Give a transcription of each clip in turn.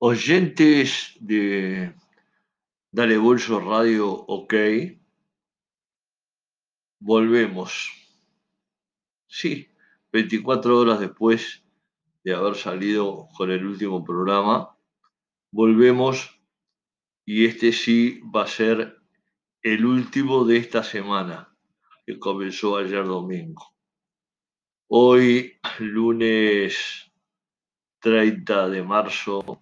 Oyentes de Dale Bolso Radio OK, volvemos. Sí, 24 horas después de haber salido con el último programa, volvemos y este sí va a ser el último de esta semana, que comenzó ayer domingo. Hoy, lunes 30 de marzo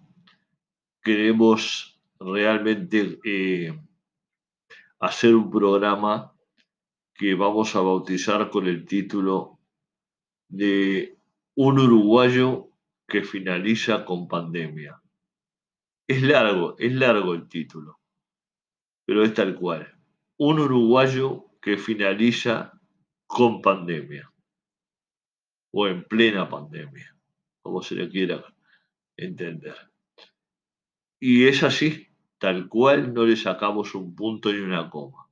queremos realmente eh, hacer un programa que vamos a bautizar con el título de Un uruguayo que finaliza con pandemia. Es largo, es largo el título, pero es tal cual. Un uruguayo que finaliza con pandemia o en plena pandemia, como se le quiera entender. Y es así, tal cual no le sacamos un punto ni una coma.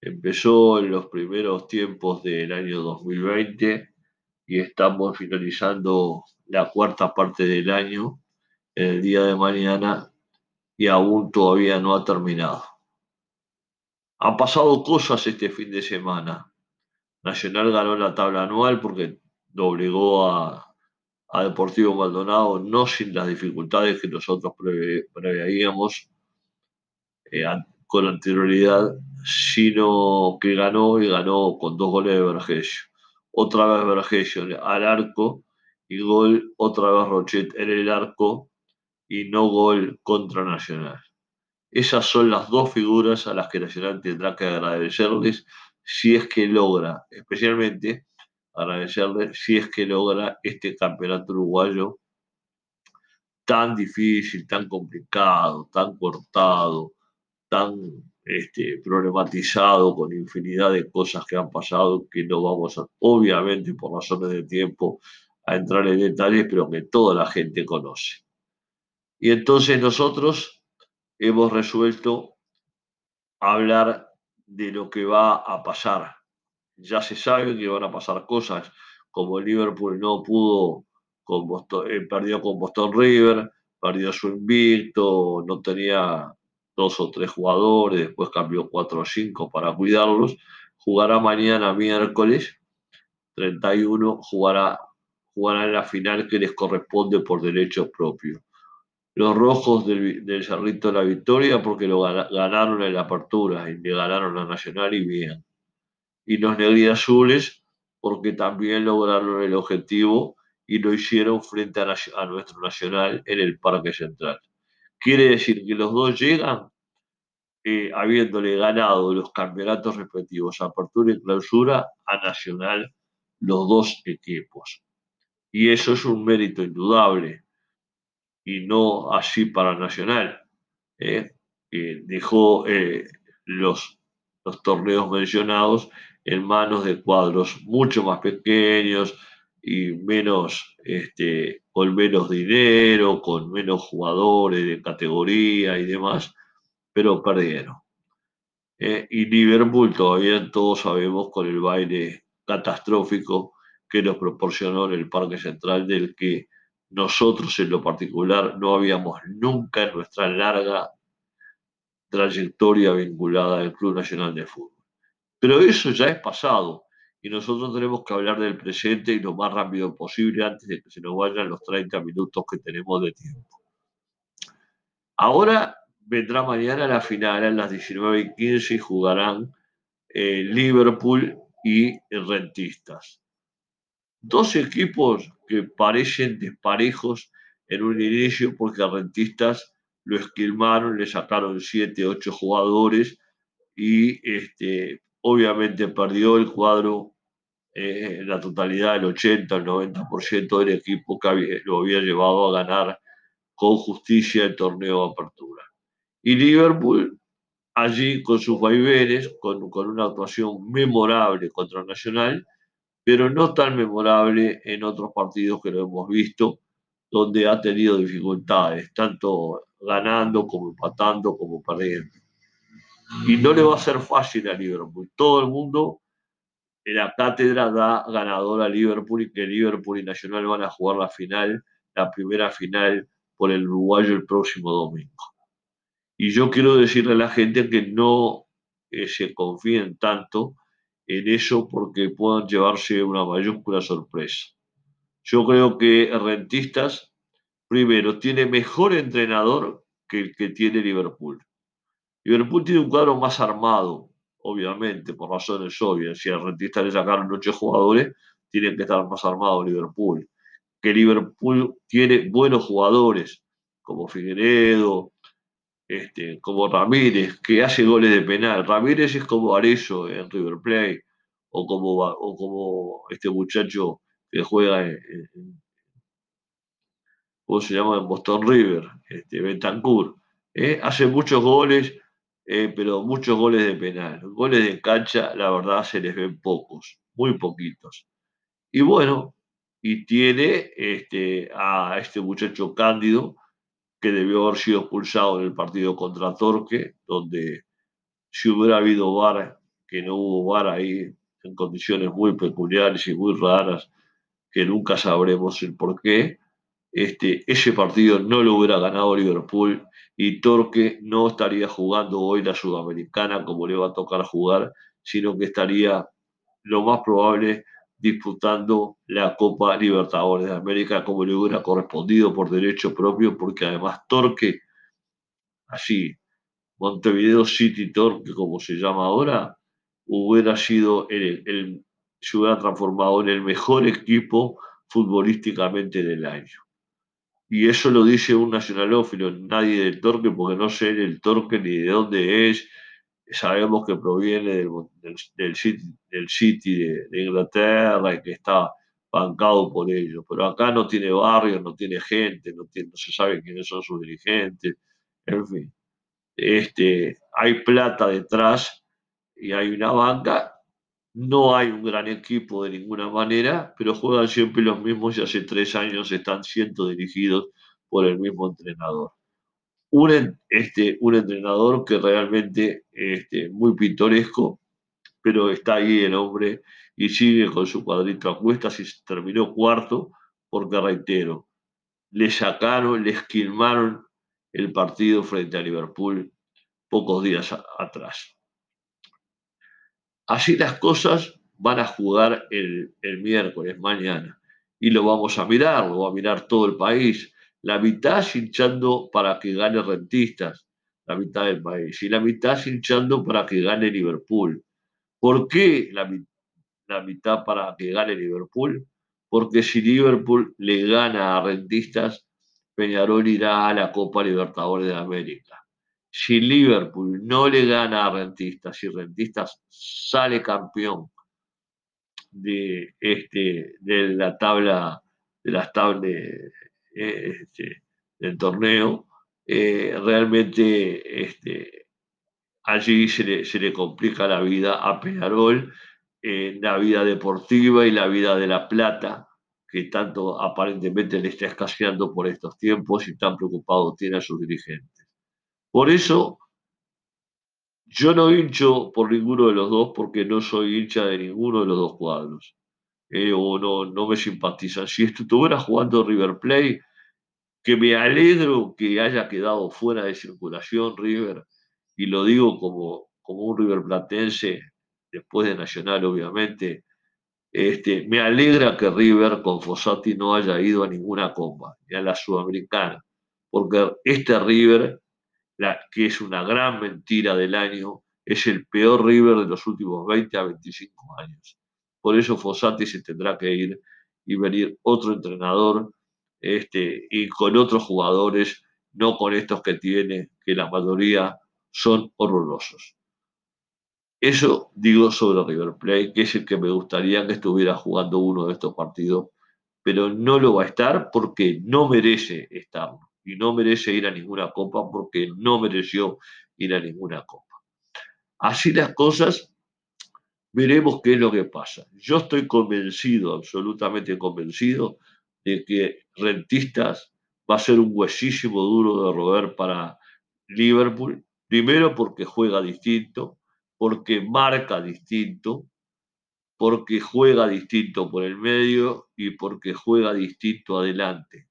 Empezó en los primeros tiempos del año 2020 y estamos finalizando la cuarta parte del año el día de mañana y aún todavía no ha terminado. Han pasado cosas este fin de semana. Nacional ganó la tabla anual porque doblegó a, a Deportivo Maldonado, no sin las dificultades que nosotros preveíamos eh, con anterioridad, sino que ganó y ganó con dos goles de Vergesio. Otra vez Vergesio al arco y gol, otra vez Rochet en el arco y no gol contra Nacional. Esas son las dos figuras a las que Nacional tendrá que agradecerles si es que logra, especialmente agradecerle si es que logra este campeonato uruguayo tan difícil, tan complicado, tan cortado, tan este, problematizado con infinidad de cosas que han pasado que no vamos obviamente por razones de tiempo, a entrar en detalles, pero que toda la gente conoce. Y entonces nosotros hemos resuelto hablar de lo que va a pasar ya se sabe que van a pasar cosas, como Liverpool no pudo, con Boston, eh, perdió con Boston River, perdió su invicto, no tenía dos o tres jugadores, después cambió cuatro o cinco para cuidarlos, jugará mañana miércoles 31, jugará, jugará en la final que les corresponde por derechos propios. Los rojos del, del Cerrito de la Victoria porque lo ganaron en la apertura y le ganaron a Nacional y bien y los negriazules porque también lograron el objetivo y lo hicieron frente a, nuestro nacional en el Parque Central. Quiere decir que los dos llegan eh, habiéndole ganado los campeonatos respectivos, apertura y clausura, a Nacional, los dos equipos. Y eso es un mérito indudable, y no así para Nacional. ¿eh? dejó eh, los, los torneos mencionados en manos de cuadros mucho más pequeños y menos, este, con menos dinero, con menos jugadores de categoría y demás, pero perdieron. Eh, y Liverpool todavía todos sabemos con el baile catastrófico que nos proporcionó en el Parque Central del que nosotros en lo particular no habíamos nunca en nuestra larga trayectoria vinculada al Club Nacional de Fútbol. Pero eso ya es pasado y nosotros tenemos que hablar del presente y lo más rápido posible antes de que se nos vayan los 30 minutos que tenemos de tiempo. Ahora vendrá mañana la final a las 19 y 15 y jugarán eh, Liverpool y Rentistas. Dos equipos que parecen desparejos en un inicio porque Rentistas lo esquilmaron, le sacaron 7, 8 jugadores y este, Obviamente perdió el cuadro en eh, la totalidad, el 80, el 90% del equipo que lo había llevado a ganar con justicia el torneo de apertura. Y Liverpool, allí con sus vaivenes, con, con una actuación memorable contra Nacional, pero no tan memorable en otros partidos que lo hemos visto, donde ha tenido dificultades, tanto ganando como empatando como perdiendo y no le va a ser fácil a Liverpool. Todo el mundo en la cátedra da ganador a Liverpool y que Liverpool y Nacional van a jugar la final, la primera final por el uruguayo el próximo domingo. Y yo quiero decirle a la gente que no eh, se confíen tanto en eso porque puedan llevarse una mayúscula sorpresa. Yo creo que Rentistas, primero, tiene mejor entrenador que el que tiene Liverpool. Liverpool tiene un cuadro más armado, obviamente, por razones obvias. Si a Rentistas le sacaron ocho jugadores, tiene que estar más armado Liverpool. Que Liverpool tiene buenos jugadores, como Figueredo, este, como Ramírez, que hace goles de penal. Ramírez es como Arezzo en River Plate, o como, o como este muchacho que juega en, ¿cómo se llama? En Boston River, este, Betancourt. ¿eh? Hace muchos goles, eh, pero muchos goles de penal. Goles de cancha, la verdad, se les ven pocos, muy poquitos. Y bueno, y tiene este, a este muchacho Cándido, que debió haber sido expulsado en el partido contra Torque, donde si hubiera habido VAR, que no hubo VAR ahí, en condiciones muy peculiares y muy raras, que nunca sabremos el por qué, este, ese partido no lo hubiera ganado Liverpool y Torque no estaría jugando hoy la Sudamericana como le va a tocar jugar, sino que estaría lo más probable disputando la Copa Libertadores de América como le hubiera correspondido por derecho propio, porque además Torque, así, Montevideo City Torque, como se llama ahora, hubiera sido el, se hubiera transformado en el mejor equipo futbolísticamente del año. Y eso lo dice un nacionalófilo, nadie del Torque, porque no sé el Torque ni de dónde es, sabemos que proviene del, del, City, de, Inglaterra y que está bancado por ellos, pero acá no tiene barrios, no tiene gente, no, no se sabe quiénes son sus dirigentes, en fin. Este, hay plata detrás y hay una banca, no hay un gran equipo de ninguna manera, pero juegan siempre los mismos y hace tres años están siendo dirigidos por el mismo entrenador un, este, entrenador que realmente este, muy pintoresco, pero está ahí el hombre y sigue con su cuadrito a cuestas y terminó cuarto porque, reitero, le sacaron, le esquilmaron el partido frente a Liverpool pocos días atrás. Así las cosas van a jugar el, miércoles, mañana, y lo vamos a mirar, lo va a mirar todo el país la mitad hinchando para que gane Rentistas, la mitad del país, y la mitad hinchando para que gane Liverpool. ¿Por qué la, mitad para que gane Liverpool? Porque si Liverpool le gana a Rentistas, Peñarol irá a la Copa Libertadores de América. Si Liverpool no le gana a Rentistas, y Rentistas sale campeón de, este, de la tabla, de las tablas este, del torneo, eh, realmente este, allí se le, se le, complica la vida a Peñarol, en la vida deportiva y la vida de La Plata, que tanto aparentemente le está escaseando por estos tiempos y tan preocupado tiene a sus dirigentes. Por eso, yo no hincho por ninguno de los dos porque no soy hincha de ninguno de los dos cuadros. Eh, o no, no me simpatizan. Si estuviera jugando River Plate, que me alegro que haya quedado fuera de circulación River, y lo digo como, como un River Platense, después de Nacional obviamente, este, me alegra que River con Fossati no haya ido a ninguna copa, ni a la Sudamericana, porque este River, que es una gran mentira del año, es el peor River de los últimos 20 a 25 años. Por eso Fossati se tendrá que ir y venir otro entrenador este, y con otros jugadores, no con estos que tiene, que la mayoría son horrorosos. Eso digo sobre River Plate, que es el que me gustaría que estuviera jugando uno de estos partidos, pero no lo va a estar porque no merece estarlo y no merece ir a ninguna copa porque no mereció ir a ninguna copa. Así las cosas, Veremos qué es lo que pasa. Yo estoy convencido, absolutamente convencido, de que Rentistas va a ser un huesísimo duro de roer para Liverpool. Primero porque juega distinto, porque marca distinto, porque juega distinto por el medio y porque juega distinto adelante.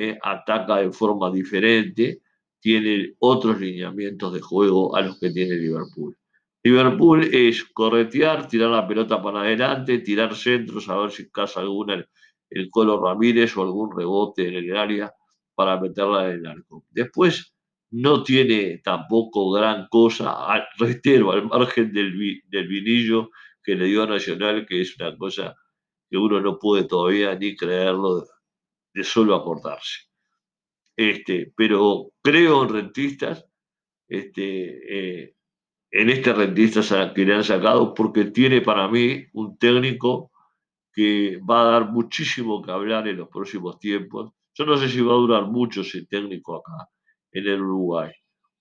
Eh, ataca de forma diferente, tiene otros lineamientos de juego a los que tiene Liverpool. Liverpool es corretear, tirar la pelota para adelante, tirar centros, a ver si casa alguna el, Colo Ramírez o algún rebote en el área para meterla en el arco. Después no tiene tampoco gran cosa, reitero, al margen del, del vinillo que le dio a Nacional, que es una cosa que uno no puede todavía ni creerlo de acordarse. Este, pero creo en rentistas, este, eh, en este rentista que le han sacado, porque tiene para mí un técnico que va a dar muchísimo que hablar en los próximos tiempos. Yo no sé si va a durar mucho ese técnico acá en el Uruguay.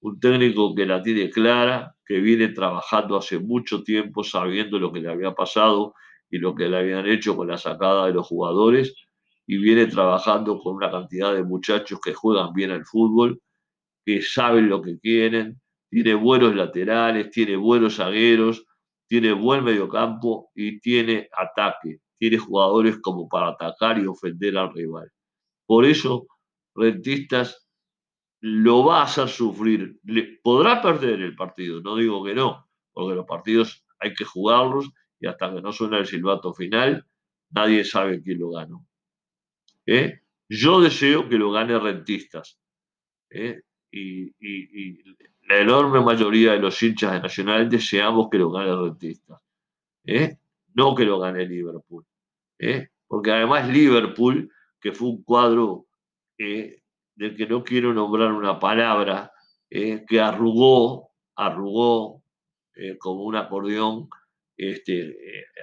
Un técnico que la tiene clara, que viene trabajando hace mucho tiempo sabiendo lo que le había pasado y lo que le habían hecho con la sacada de los jugadores y viene trabajando con una cantidad de muchachos que juegan bien al fútbol, que saben lo que quieren, tiene buenos laterales, tiene buenos zagueros, tiene buen mediocampo y tiene ataque, tiene jugadores como para atacar y ofender al rival. Por eso, Rentistas lo va a hacer sufrir. Le, podrá perder el partido, no digo que no, porque los partidos hay que jugarlos y hasta que no suena el silbato final, nadie sabe quién lo ganó. ¿Eh? Yo deseo que lo gane Rentistas. ¿eh? Y, la enorme mayoría de los hinchas de Nacional deseamos que lo gane Rentistas. ¿eh? No que lo gane Liverpool. Porque además Liverpool, que fue un cuadro del que no quiero nombrar una palabra, que arrugó, arrugó como un acordeón, este,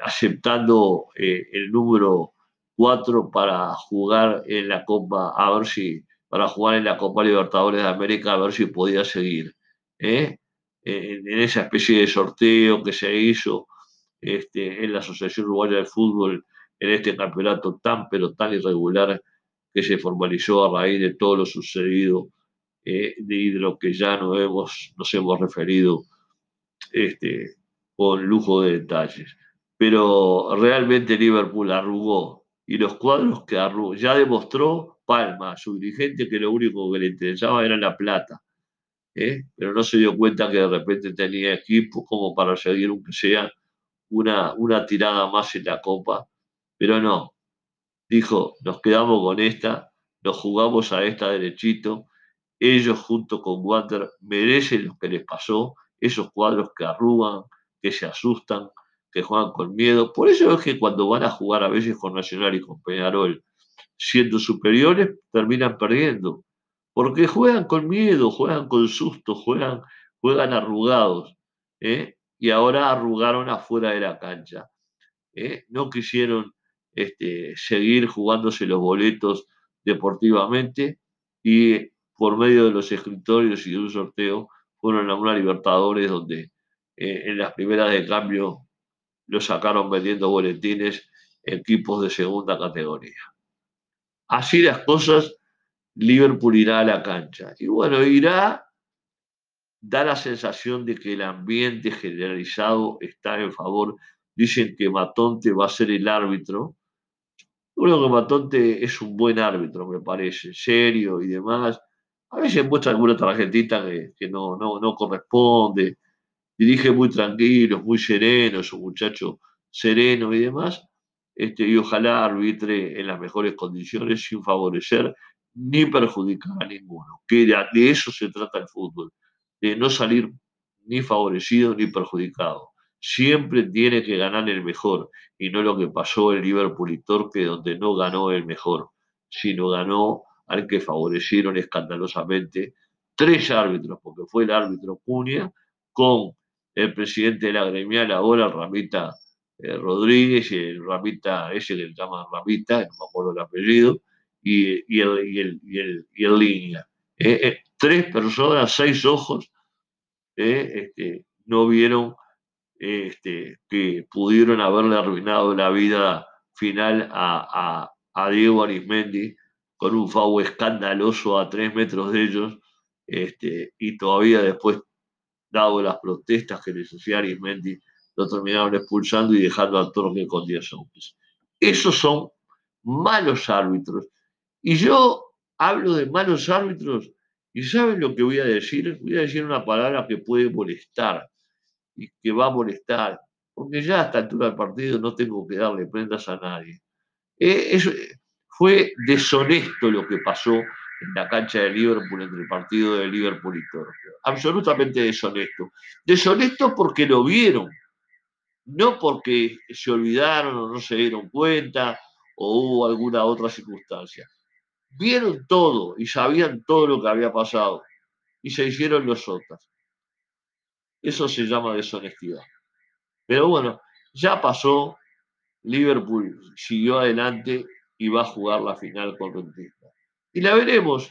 aceptando el número cuatro para jugar en la Copa, a ver si, para jugar en la Copa Libertadores de América, a ver si podía seguir. ¿eh? En, esa especie de sorteo que se hizo este, en la Asociación Uruguaya de Fútbol, en este campeonato tan, pero tan irregular que se formalizó a raíz de todo lo sucedido eh, y de lo que ya nos hemos, nos hemos referido este, con lujo de detalles. Pero realmente Liverpool arrugó y los cuadros que ya demostró Palma, su dirigente, que lo único que le interesaba era la plata. ¿eh? Pero no se dio cuenta que de repente tenía equipo como para seguir, aunque sea una, una tirada más en la copa. Pero no, dijo, nos quedamos con esta, nos jugamos a esta derechito. Ellos junto con Water merecen lo que les pasó, esos cuadros que arrugan, que se asustan, que juegan con miedo. Por eso es que cuando van a jugar a veces con Nacional y con Peñarol, siendo superiores, terminan perdiendo. Porque juegan con miedo, juegan con susto, juegan, juegan arrugados. ¿eh? Y ahora arrugaron afuera de la cancha. ¿eh? No quisieron este, seguir jugándose los boletos deportivamente y por medio de los escritorios y de un sorteo fueron a una Libertadores donde eh, en las primeras de cambio lo sacaron vendiendo boletines equipos de segunda categoría. Así las cosas, Liverpool irá a la cancha. Y bueno, irá, da la sensación de que el ambiente generalizado está en favor. Dicen que Matonte va a ser el árbitro. Creo que Matonte es un buen árbitro, me parece, serio y demás. A veces muestra alguna tarjetita que, que no, no, no corresponde dirige muy tranquilo, muy sereno, es un muchacho sereno y demás, este, y ojalá arbitre en las mejores condiciones sin favorecer ni perjudicar a ninguno, que de, eso se trata el fútbol, de no salir ni favorecido ni perjudicado. Siempre tiene que ganar el mejor y no lo que pasó en Liverpool y Torque, donde no ganó el mejor, sino ganó al que favorecieron escandalosamente tres árbitros, porque fue el árbitro Cunha con el presidente de la gremial ahora, Ramita eh, Rodríguez, y el Ramita, ese que le llaman Ramita, no me acuerdo el apellido, y, el, y, el, línea. Eh, eh, tres personas, seis ojos, este, no vieron este, que pudieron haberle arruinado la vida final a, a, Diego Arismendi con un FAU escandaloso a tres metros de ellos, este, y todavía después dado las protestas que les hacía Arismendi, lo terminaron expulsando y dejando al Torque con 10 hombres. Esos son malos árbitros. Y yo hablo de malos árbitros y ¿saben lo que voy a decir? Voy a decir una palabra que puede molestar y que va a molestar, porque ya a esta altura del partido no tengo que darle prendas a nadie. Eh, fue deshonesto lo que pasó en la cancha de Liverpool entre el partido de Liverpool y Torque. Absolutamente deshonesto. Deshonesto porque lo vieron, no porque se olvidaron o no se dieron cuenta o hubo alguna otra circunstancia. Vieron todo y sabían todo lo que había pasado y se hicieron los otros. Eso se llama deshonestidad. Pero bueno, ya pasó, Liverpool siguió adelante y va a jugar la final con Rentista. Y la veremos.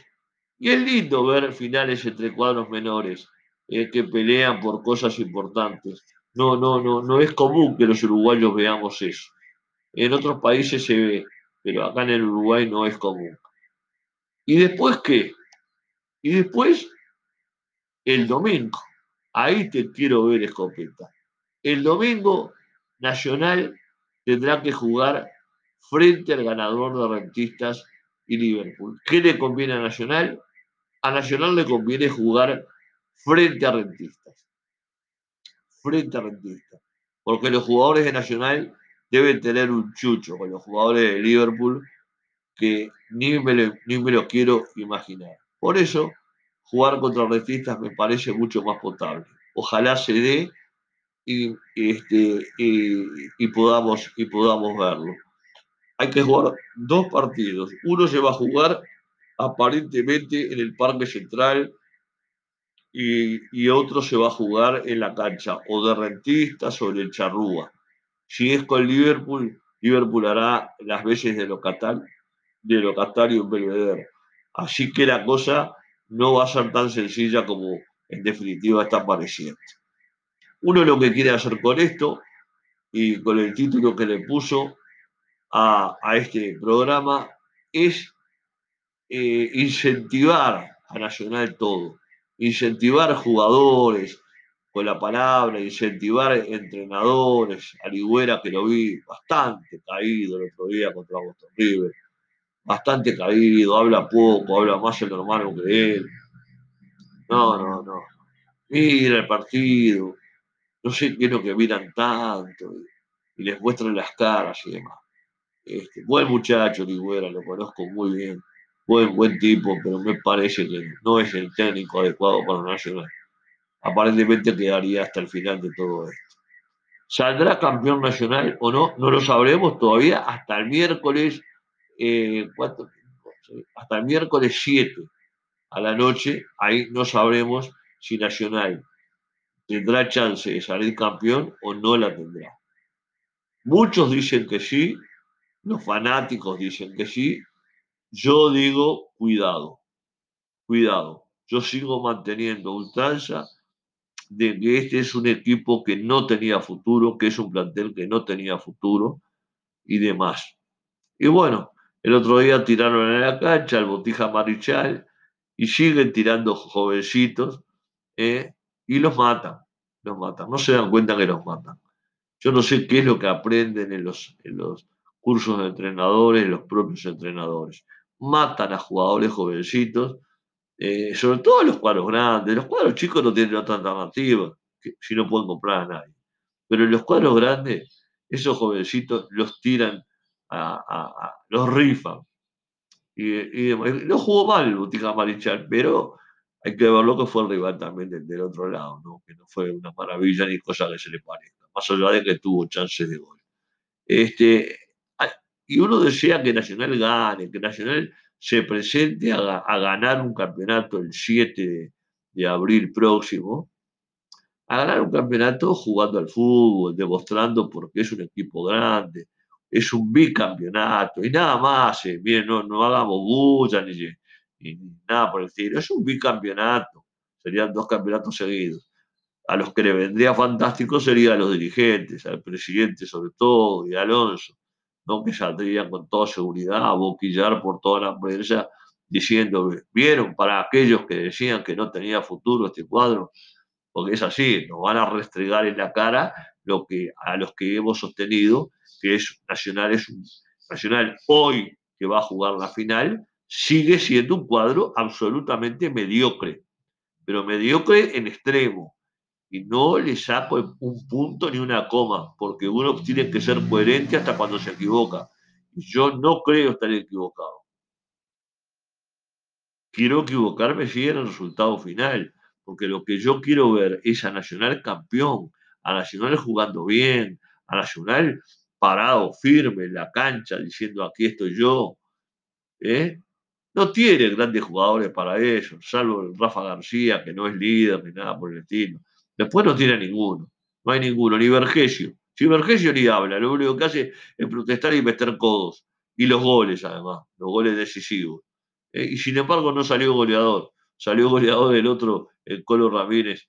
Y es lindo ver finales entre cuadros menores eh, que pelean por cosas importantes. No, no, no, no es común que los uruguayos veamos eso. En otros países se ve, pero acá en el Uruguay no es común. ¿Y después qué? Y después, el domingo. Ahí te quiero ver, escopeta. El domingo, Nacional tendrá que jugar frente al ganador de Rentistas y Liverpool. ¿Qué le conviene a Nacional? A Nacional le conviene jugar frente a Rentistas. Frente a Rentistas. Porque los jugadores de Nacional deben tener un chucho con los jugadores de Liverpool que ni me, lo, ni me quiero imaginar. Por eso, jugar contra Rentistas me parece mucho más potable. Ojalá se dé y, este, y, podamos, y podamos verlo. Hay que jugar dos partidos. Uno se va a jugar aparentemente en el Parque Central y, y, otro se va a jugar en la cancha o de rentistas o en el Charrúa. Si es con Liverpool, Liverpool hará las veces de locatario, de locatario en Belvedere. Así que la cosa no va a ser tan sencilla como en definitiva está pareciendo. Uno lo que quiere hacer con esto y con el título que le puso a, este programa es eh, incentivar a Nacional todo, incentivar jugadores con la palabra, incentivar entrenadores, a Ligüera que lo vi bastante caído el otro día contra Boston River, bastante caído, habla poco, habla más el hermano que él. No, no, no. Mira el partido, no sé qué es lo que miran tanto y, les muestran las caras y demás. Este, buen muchacho, Ligüera, lo conozco muy bien. Buen, buen tipo, pero me parece que no es el técnico adecuado para Nacional. Aparentemente quedaría hasta el final de todo esto. ¿Saldrá campeón nacional o no? No lo sabremos todavía hasta el miércoles, eh, hasta el miércoles 7 a la noche. Ahí no sabremos si Nacional tendrá chance de salir campeón o no la tendrá. Muchos dicen que sí, los fanáticos dicen que sí, yo digo cuidado, cuidado. Yo sigo manteniendo ultranza de que este es un equipo que no tenía futuro, que es un plantel que no tenía futuro y demás. Y bueno, el otro día tiraron en la cancha al Botija Marichal y siguen tirando jovencitos ¿eh? y los matan, los matan. No se dan cuenta que los matan. Yo no sé qué es lo que aprenden en los cursos de entrenadores, los propios entrenadores. Matan a jugadores jovencitos, eh, sobre todo los cuadros grandes. Los cuadros chicos no tienen otra alternativa, si no pueden comprar a nadie. Pero en los cuadros grandes, esos jovencitos los tiran, a, los rifan. Y, y, no jugó mal Botica Marichal, pero hay que ver lo que fue el rival también del, otro lado, ¿no? que no fue una maravilla ni cosa que se le parezca, más allá de que tuvo chances de gol. Este, y uno desea que Nacional gane, que Nacional se presente a, ganar un campeonato el 7 de, abril próximo, a ganar un campeonato jugando al fútbol, demostrando porque es un equipo grande, es un bicampeonato y nada más, eh, no, no hagamos bulla ni, ni, nada por el estilo, es un bicampeonato, serían dos campeonatos seguidos. A los que le vendría fantástico serían a los dirigentes, al presidente sobre todo y a Alonso ¿no? que saldrían con toda seguridad a boquillar por toda la prensa diciendo, vieron para aquellos que decían que no tenía futuro este cuadro, porque es así, nos van a restregar en la cara lo que a los que hemos sostenido que es Nacional es un Nacional hoy que va a jugar la final sigue siendo un cuadro absolutamente mediocre, pero mediocre en extremo. Y no le saco un punto ni una coma, porque uno tiene que ser coherente hasta cuando se equivoca. Yo no creo estar equivocado. Quiero equivocarme si en el resultado final, porque lo que yo quiero ver es a Nacional campeón, a Nacional jugando bien, a Nacional parado, firme en la cancha, diciendo aquí estoy yo. ¿eh? No tiene grandes jugadores para eso, salvo Rafa García, que no es líder ni nada por el estilo. Después no tiene ninguno, no hay ninguno, ni Vergesio. Si Vergesio ni habla, lo único que hace es protestar y meter codos. Y los goles, además, los goles decisivos. ¿eh? y sin embargo no salió goleador, salió goleador el otro, el Colo Ramírez,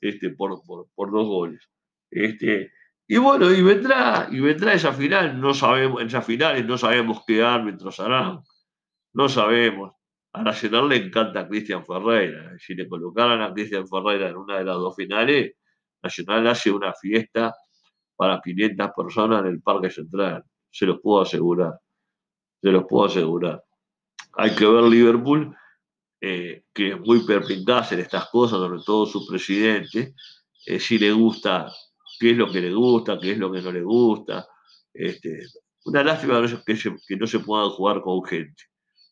este, por, por, dos goles. Este, y bueno, y vendrá, y vendrá esa final, no sabemos, en esas finales no sabemos qué árbitros harán. No sabemos. A Nacional le encanta a Cristian Ferreira. Si le colocaran a Cristian Ferreira en una de las dos finales, Nacional hace una fiesta para 500 personas en el Parque Central. Se los puedo asegurar. Se los puedo asegurar. Hay que ver Liverpool, eh, que es muy perpicaz en estas cosas, sobre todo su presidente, eh, si le gusta, qué es lo que le gusta, qué es lo que no le gusta. Este, una lástima que, que no se puedan jugar con gente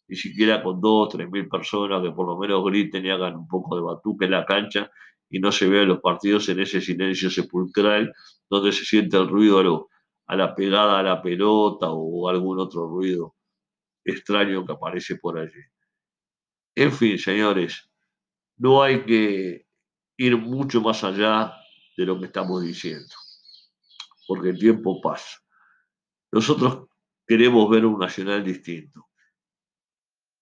ni siquiera con dos, tres mil personas que por lo menos griten y hagan un poco de batuque en la cancha y no se vean los partidos en ese silencio sepulcral donde se siente el ruido a, la pegada a la pelota o algún otro ruido extraño que aparece por allí. En fin, señores, no hay que ir mucho más allá de lo que estamos diciendo, porque el tiempo pasa. Nosotros queremos ver un nacional distinto.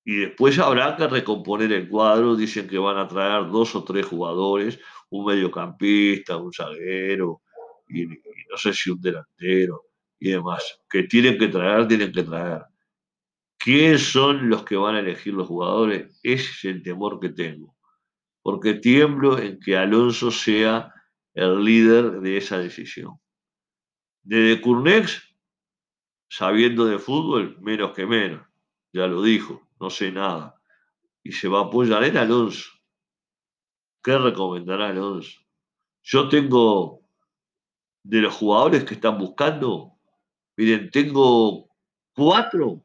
Y después habrá que recomponer el cuadro. Dicen que van a traer dos o tres jugadores, un mediocampista, un zaguero, y, no sé si un delantero y demás. Que tienen que traer, tienen que traer. ¿Quiénes son los que van a elegir los jugadores? Ese es el temor que tengo. Porque tiemblo en que Alonso sea el líder de esa decisión. De Curnex, sabiendo de fútbol, menos que menos, ya lo dijo no sé nada. Y se va a apoyar en Alonso. ¿Qué recomendará Alonso? Yo tengo de los jugadores que están buscando, miren, tengo cuatro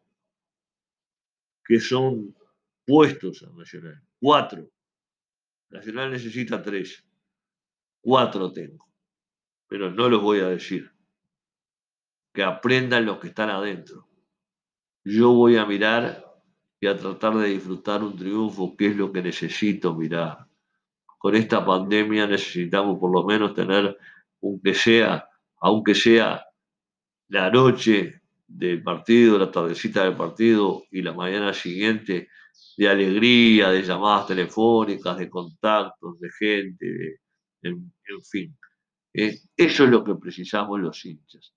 que son puestos a Nacional. Cuatro. Nacional necesita tres. Cuatro tengo. Pero no los voy a decir. Que aprendan los que están adentro. Yo voy a mirar y a tratar de disfrutar un triunfo, que es lo que necesito mirar. Con esta pandemia necesitamos por lo menos tener, aunque sea, aunque sea la noche del partido, la tardecita del partido y la mañana siguiente, de alegría, de llamadas telefónicas, de contactos, de gente, en, fin. ¿eh? eso es lo que precisamos los hinchas.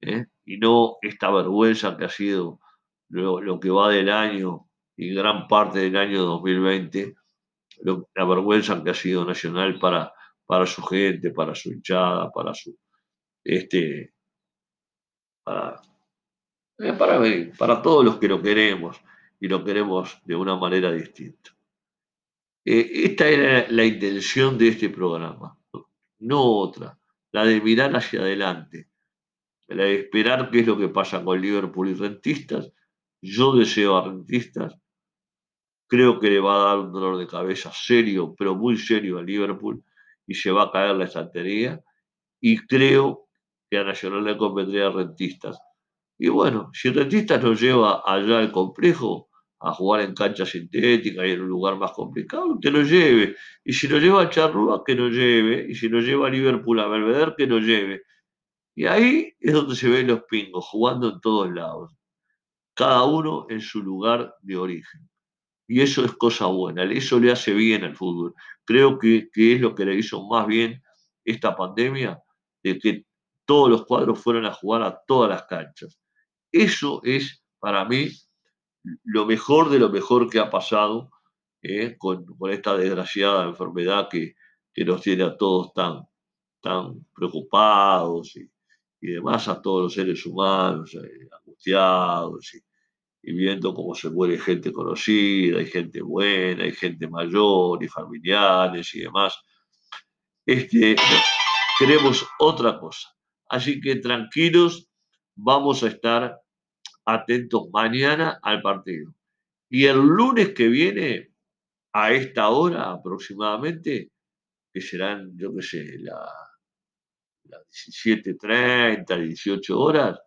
¿eh? Y no esta vergüenza que ha sido lo, que va del año y gran parte del año 2020, la vergüenza que ha sido Nacional para, para su gente, para su hinchada, para su este para, eh, para, todos los que lo queremos y lo queremos de una manera distinta. Eh, esta era la intención de este programa, no otra, la de mirar hacia adelante, la de esperar qué es lo que pasa con Liverpool y Rentistas yo deseo a Rentistas, creo que le va a dar un dolor de cabeza serio, pero muy serio a Liverpool y se va a caer la estantería. Y creo que a Nacional le convendría a Rentistas. Y bueno, si Rentistas nos lleva allá al complejo, a jugar en cancha sintética y en un lugar más complicado, que lo lleve. Y si nos lleva a Charrúa, que nos lleve. Y si nos lleva a Liverpool a Belvedere, que nos lleve. Y ahí es donde se ven los pingos, jugando en todos lados cada uno en su lugar de origen. Y eso es cosa buena, eso le hace bien al fútbol. Creo que, es lo que le hizo más bien esta pandemia, de que todos los cuadros fueran a jugar a todas las canchas. Eso es para mí lo mejor de lo mejor que ha pasado eh, con, esta desgraciada enfermedad que, nos tiene a todos tan, tan preocupados y, demás, a todos los seres humanos, eh, angustiados y, y viendo cómo se muere gente conocida, hay gente buena, hay gente mayor y familiares y demás. Este, queremos otra cosa. Así que tranquilos, vamos a estar atentos mañana al partido. Y el lunes que viene, a esta hora aproximadamente, que serán, yo qué sé, las la 17.30, 18 horas,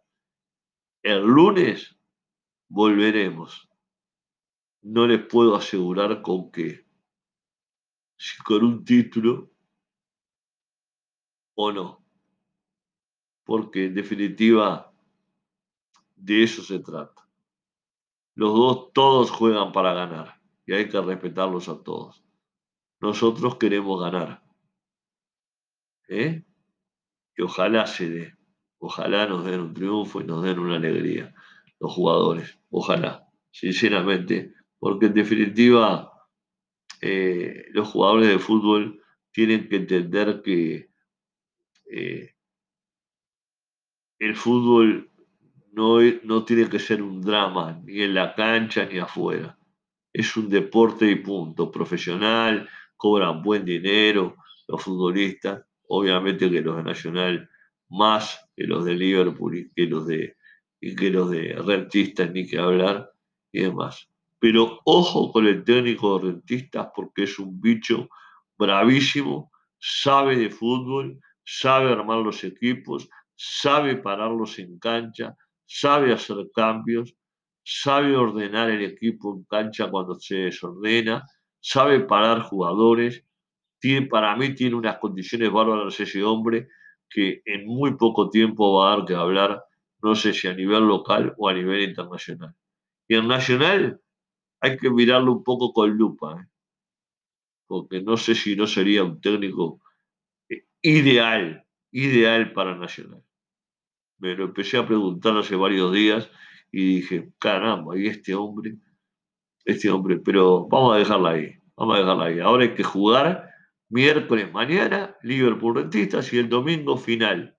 el lunes volveremos. No les puedo asegurar con qué, si con un título o no, porque en definitiva de eso se trata. Los dos, todos juegan para ganar y hay que respetarlos a todos. Nosotros queremos ganar. ¿Eh? Que ojalá se dé. Ojalá nos den un triunfo y nos den una alegría los jugadores. Ojalá, sinceramente, porque en definitiva eh, los jugadores de fútbol tienen que entender que eh, el fútbol no, no tiene que ser un drama, ni en la cancha ni afuera. Es un deporte y punto, profesional, cobran buen dinero los futbolistas, obviamente que los de Nacional más que los de Liverpool y que los de, y que los de rentistas, ni que hablar, y demás. Pero ojo con el técnico de rentistas porque es un bicho bravísimo, sabe de fútbol, sabe armar los equipos, sabe pararlos en cancha, sabe hacer cambios, sabe ordenar el equipo en cancha cuando se desordena, sabe parar jugadores. Tiene, para mí tiene unas condiciones bárbaras ese hombre que en muy poco tiempo va a dar que hablar, no sé si a nivel local o a nivel internacional. Y en nacional hay que mirarlo un poco con lupa, ¿eh? porque no sé si no sería un técnico eh, ideal, ideal para Nacional. Me lo empecé a preguntar hace varios días y dije, caramba, ¿y este hombre? Este hombre, pero vamos a dejarla ahí, vamos a dejarla ahí. Ahora hay que jugar miércoles mañana, Liverpool Rentistas y el domingo final.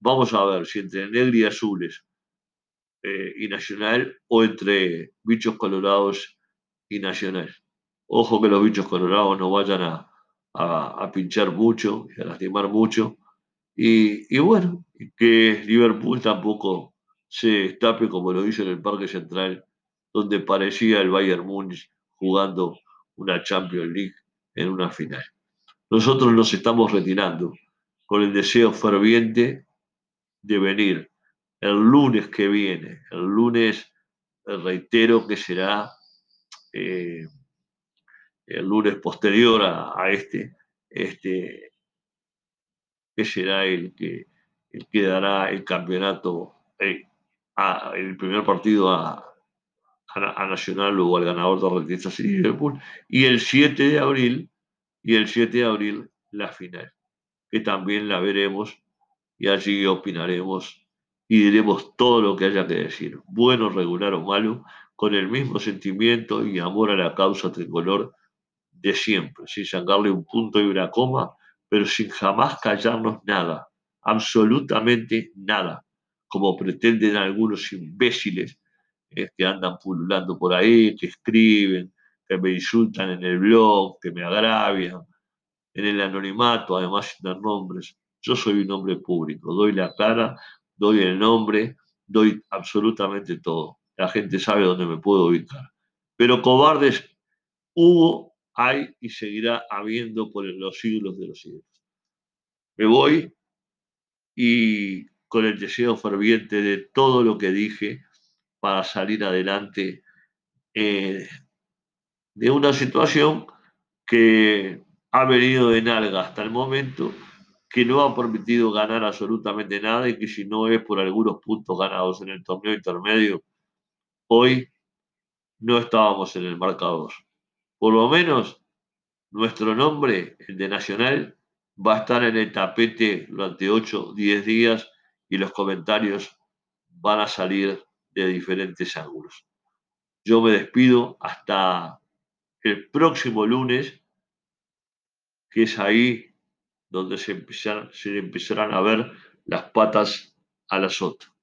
Vamos a ver si entre Negri y Azules eh, y Nacional o entre Bichos Colorados y Nacional. Ojo que los bichos colorados no vayan a, a pinchar mucho y a lastimar mucho y, bueno, que Liverpool tampoco se destape como lo hizo en el Parque Central, donde parecía el Bayern Múnich jugando una Champions League en una final. Nosotros nos estamos retirando con el deseo ferviente de venir el lunes que viene, el lunes, eh, reitero que será eh, el lunes posterior a, este, este, que será el que, el que dará el campeonato, eh, el primer partido a, a, Nacional o al ganador de Rentistas y Liverpool, y el 7 de abril, y el 7 de abril la final, que también la veremos y allí opinaremos y diremos todo lo que haya que decir, bueno, regular o malo, con el mismo sentimiento y amor a la causa tricolor de siempre, sin sacarle un punto y una coma pero sin jamás callarnos nada, absolutamente nada, como pretenden algunos imbéciles eh, que andan pululando por ahí, que escriben, que me insultan en el blog, que me agravian, en el anonimato, además sin dar nombres. Yo soy un hombre público, doy la cara, doy el nombre, doy absolutamente todo. La gente sabe dónde me puedo ubicar. Pero cobardes hubo hay y seguirá habiendo por los siglos de los siglos. Me voy y con el deseo ferviente de todo lo que dije para salir adelante eh, de una situación que ha venido de nalga hasta el momento, que no ha permitido ganar absolutamente nada y que si no es por algunos puntos ganados en el torneo intermedio, hoy no estábamos en el marcador por lo menos nuestro nombre, el de Nacional, va a estar en el tapete durante 8 o 10 días y los comentarios van a salir de diferentes ángulos. Yo me despido hasta el próximo lunes, que es ahí donde se, se empezarán a ver las patas a las otras.